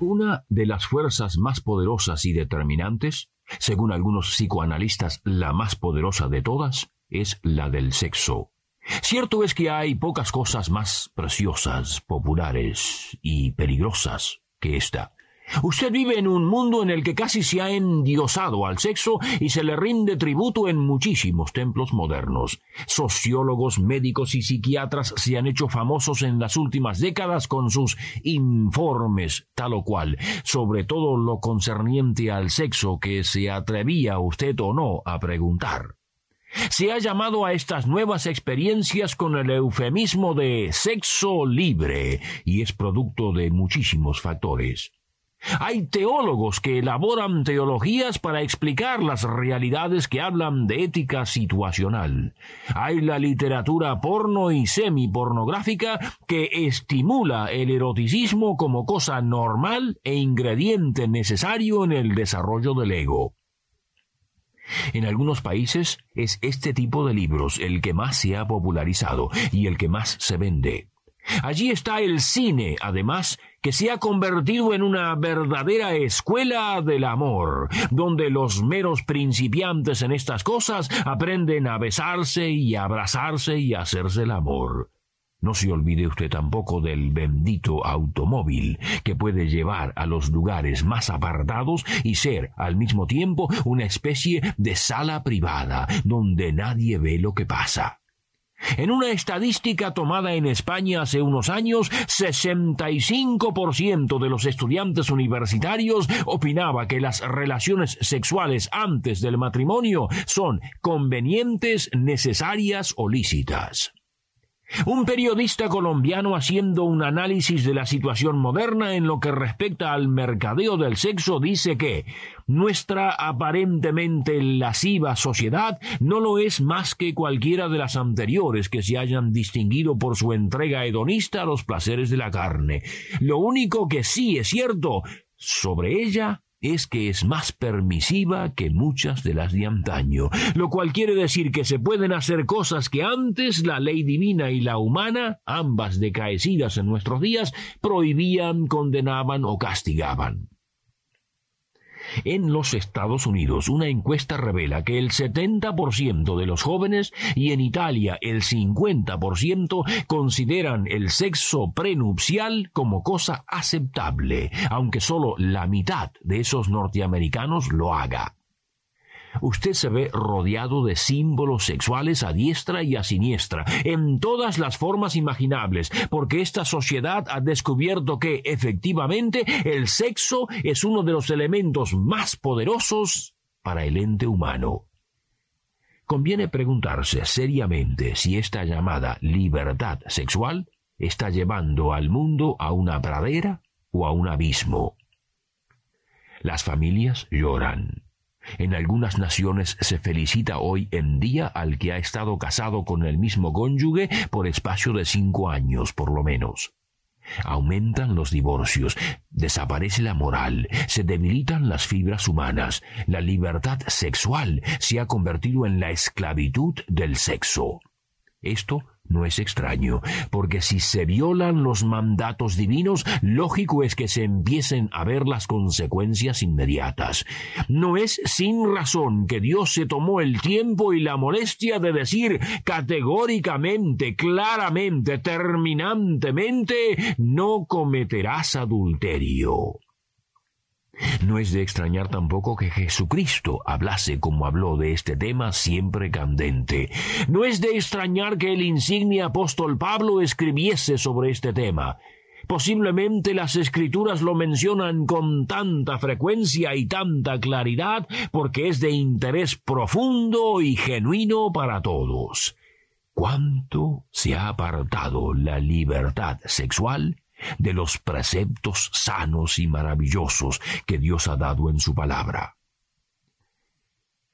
Una de las fuerzas más poderosas y determinantes, según algunos psicoanalistas la más poderosa de todas, es la del sexo. Cierto es que hay pocas cosas más preciosas, populares y peligrosas que esta. Usted vive en un mundo en el que casi se ha endiosado al sexo y se le rinde tributo en muchísimos templos modernos. Sociólogos, médicos y psiquiatras se han hecho famosos en las últimas décadas con sus informes tal o cual, sobre todo lo concerniente al sexo que se atrevía usted o no a preguntar. Se ha llamado a estas nuevas experiencias con el eufemismo de sexo libre y es producto de muchísimos factores. Hay teólogos que elaboran teologías para explicar las realidades que hablan de ética situacional. Hay la literatura porno y semipornográfica que estimula el eroticismo como cosa normal e ingrediente necesario en el desarrollo del ego. En algunos países es este tipo de libros el que más se ha popularizado y el que más se vende. Allí está el cine, además, que se ha convertido en una verdadera escuela del amor, donde los meros principiantes en estas cosas aprenden a besarse y a abrazarse y a hacerse el amor. No se olvide usted tampoco del bendito automóvil que puede llevar a los lugares más apartados y ser al mismo tiempo una especie de sala privada donde nadie ve lo que pasa. En una estadística tomada en España hace unos años, 65% de los estudiantes universitarios opinaba que las relaciones sexuales antes del matrimonio son convenientes, necesarias o lícitas. Un periodista colombiano haciendo un análisis de la situación moderna en lo que respecta al mercadeo del sexo dice que nuestra aparentemente lasciva sociedad no lo es más que cualquiera de las anteriores que se hayan distinguido por su entrega hedonista a los placeres de la carne. Lo único que sí es cierto sobre ella es que es más permisiva que muchas de las de antaño, lo cual quiere decir que se pueden hacer cosas que antes la ley divina y la humana, ambas decaecidas en nuestros días, prohibían, condenaban o castigaban. En los Estados Unidos, una encuesta revela que el 70% de los jóvenes y en Italia el 50% consideran el sexo prenupcial como cosa aceptable, aunque solo la mitad de esos norteamericanos lo haga usted se ve rodeado de símbolos sexuales a diestra y a siniestra, en todas las formas imaginables, porque esta sociedad ha descubierto que, efectivamente, el sexo es uno de los elementos más poderosos para el ente humano. Conviene preguntarse seriamente si esta llamada libertad sexual está llevando al mundo a una pradera o a un abismo. Las familias lloran, en algunas naciones se felicita hoy en día al que ha estado casado con el mismo cónyuge por espacio de cinco años, por lo menos. Aumentan los divorcios, desaparece la moral, se debilitan las fibras humanas, la libertad sexual se ha convertido en la esclavitud del sexo. Esto no es extraño, porque si se violan los mandatos divinos, lógico es que se empiecen a ver las consecuencias inmediatas. No es sin razón que Dios se tomó el tiempo y la molestia de decir categóricamente, claramente, terminantemente, no cometerás adulterio. No es de extrañar tampoco que Jesucristo hablase como habló de este tema siempre candente. No es de extrañar que el insigne apóstol Pablo escribiese sobre este tema. Posiblemente las escrituras lo mencionan con tanta frecuencia y tanta claridad porque es de interés profundo y genuino para todos. ¿Cuánto se ha apartado la libertad sexual de los preceptos sanos y maravillosos que Dios ha dado en su palabra.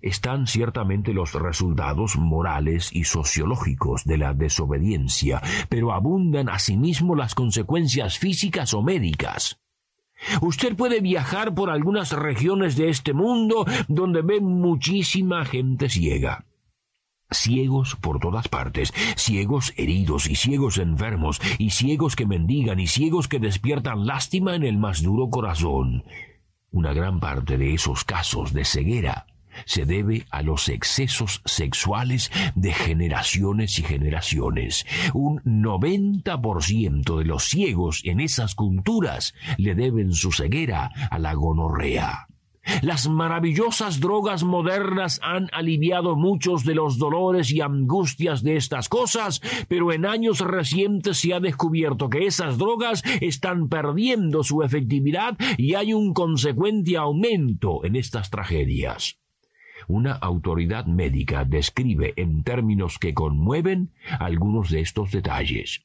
Están ciertamente los resultados morales y sociológicos de la desobediencia, pero abundan asimismo las consecuencias físicas o médicas. Usted puede viajar por algunas regiones de este mundo donde ve muchísima gente ciega ciegos por todas partes, ciegos heridos y ciegos enfermos, y ciegos que mendigan y ciegos que despiertan lástima en el más duro corazón. Una gran parte de esos casos de ceguera se debe a los excesos sexuales de generaciones y generaciones. Un 90% de los ciegos en esas culturas le deben su ceguera a la gonorrea. Las maravillosas drogas modernas han aliviado muchos de los dolores y angustias de estas cosas, pero en años recientes se ha descubierto que esas drogas están perdiendo su efectividad y hay un consecuente aumento en estas tragedias. Una autoridad médica describe en términos que conmueven algunos de estos detalles.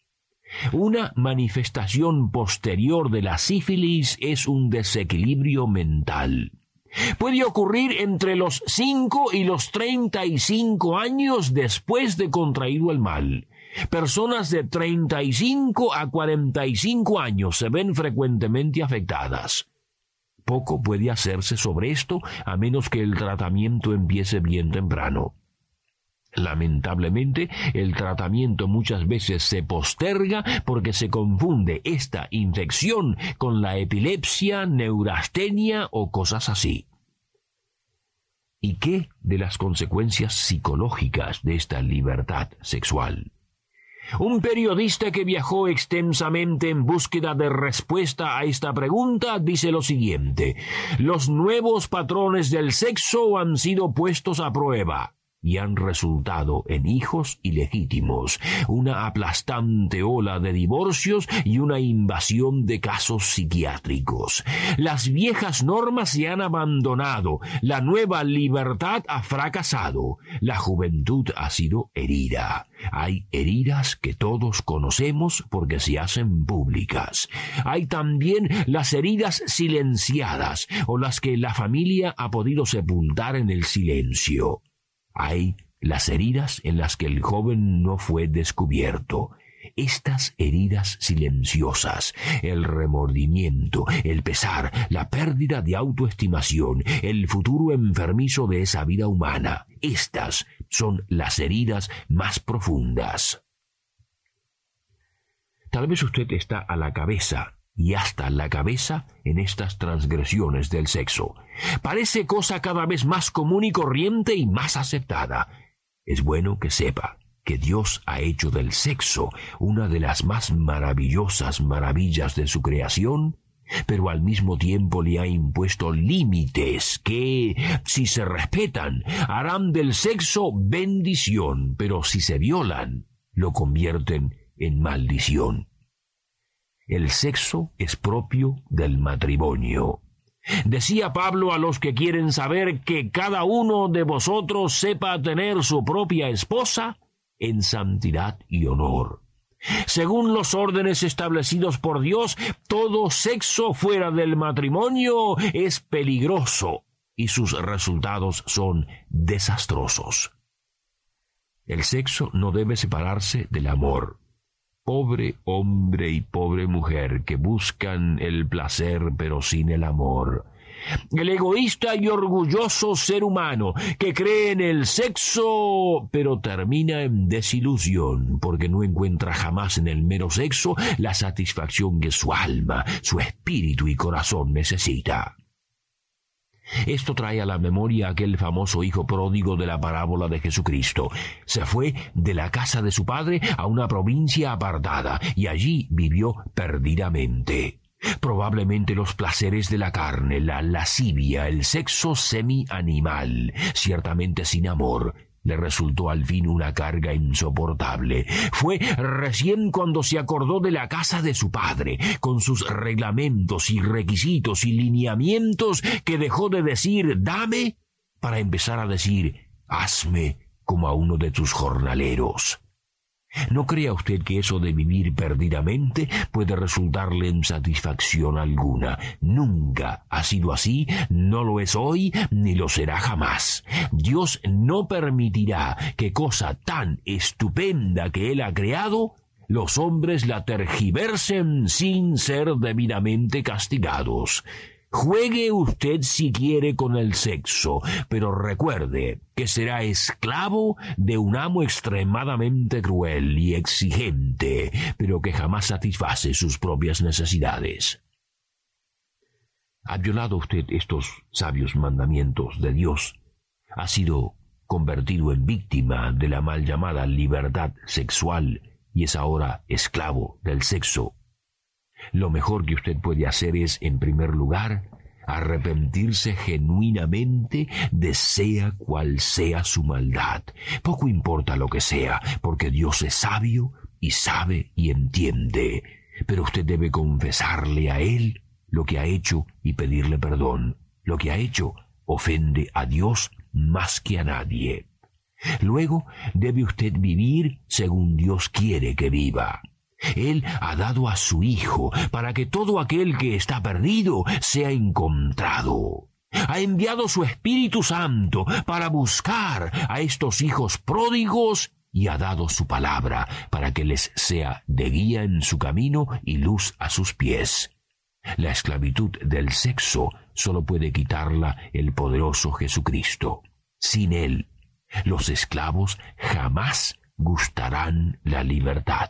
Una manifestación posterior de la sífilis es un desequilibrio mental. Puede ocurrir entre los 5 y los 35 años después de contraído el mal. Personas de 35 a 45 años se ven frecuentemente afectadas. Poco puede hacerse sobre esto a menos que el tratamiento empiece bien temprano. Lamentablemente, el tratamiento muchas veces se posterga porque se confunde esta infección con la epilepsia, neurastenia o cosas así. ¿Y qué de las consecuencias psicológicas de esta libertad sexual? Un periodista que viajó extensamente en búsqueda de respuesta a esta pregunta dice lo siguiente, los nuevos patrones del sexo han sido puestos a prueba y han resultado en hijos ilegítimos, una aplastante ola de divorcios y una invasión de casos psiquiátricos. Las viejas normas se han abandonado, la nueva libertad ha fracasado, la juventud ha sido herida. Hay heridas que todos conocemos porque se hacen públicas. Hay también las heridas silenciadas o las que la familia ha podido sepultar en el silencio. Hay las heridas en las que el joven no fue descubierto. Estas heridas silenciosas, el remordimiento, el pesar, la pérdida de autoestimación, el futuro enfermizo de esa vida humana, estas son las heridas más profundas. Tal vez usted está a la cabeza y hasta la cabeza en estas transgresiones del sexo. Parece cosa cada vez más común y corriente y más aceptada. Es bueno que sepa que Dios ha hecho del sexo una de las más maravillosas maravillas de su creación, pero al mismo tiempo le ha impuesto límites que, si se respetan, harán del sexo bendición, pero si se violan, lo convierten en maldición. El sexo es propio del matrimonio. Decía Pablo a los que quieren saber que cada uno de vosotros sepa tener su propia esposa en santidad y honor. Según los órdenes establecidos por Dios, todo sexo fuera del matrimonio es peligroso y sus resultados son desastrosos. El sexo no debe separarse del amor pobre hombre y pobre mujer que buscan el placer pero sin el amor. El egoísta y orgulloso ser humano que cree en el sexo pero termina en desilusión porque no encuentra jamás en el mero sexo la satisfacción que su alma, su espíritu y corazón necesita. Esto trae a la memoria aquel famoso hijo pródigo de la parábola de Jesucristo. Se fue de la casa de su padre a una provincia apartada y allí vivió perdidamente. Probablemente los placeres de la carne, la lascivia, el sexo semi-animal, ciertamente sin amor, le resultó al fin una carga insoportable. Fue recién cuando se acordó de la casa de su padre, con sus reglamentos y requisitos y lineamientos, que dejó de decir dame para empezar a decir hazme como a uno de tus jornaleros. No crea usted que eso de vivir perdidamente puede resultarle en satisfacción alguna. Nunca ha sido así, no lo es hoy, ni lo será jamás. Dios no permitirá que cosa tan estupenda que Él ha creado, los hombres la tergiversen sin ser debidamente castigados. Juegue usted si quiere con el sexo, pero recuerde que será esclavo de un amo extremadamente cruel y exigente, pero que jamás satisface sus propias necesidades. Ha violado usted estos sabios mandamientos de Dios. Ha sido convertido en víctima de la mal llamada libertad sexual y es ahora esclavo del sexo lo mejor que usted puede hacer es, en primer lugar, arrepentirse genuinamente de sea cual sea su maldad. Poco importa lo que sea, porque Dios es sabio y sabe y entiende. Pero usted debe confesarle a Él lo que ha hecho y pedirle perdón. Lo que ha hecho ofende a Dios más que a nadie. Luego debe usted vivir según Dios quiere que viva. Él ha dado a su Hijo para que todo aquel que está perdido sea encontrado. Ha enviado su Espíritu Santo para buscar a estos hijos pródigos y ha dado su palabra para que les sea de guía en su camino y luz a sus pies. La esclavitud del sexo solo puede quitarla el poderoso Jesucristo. Sin Él, los esclavos jamás gustarán la libertad.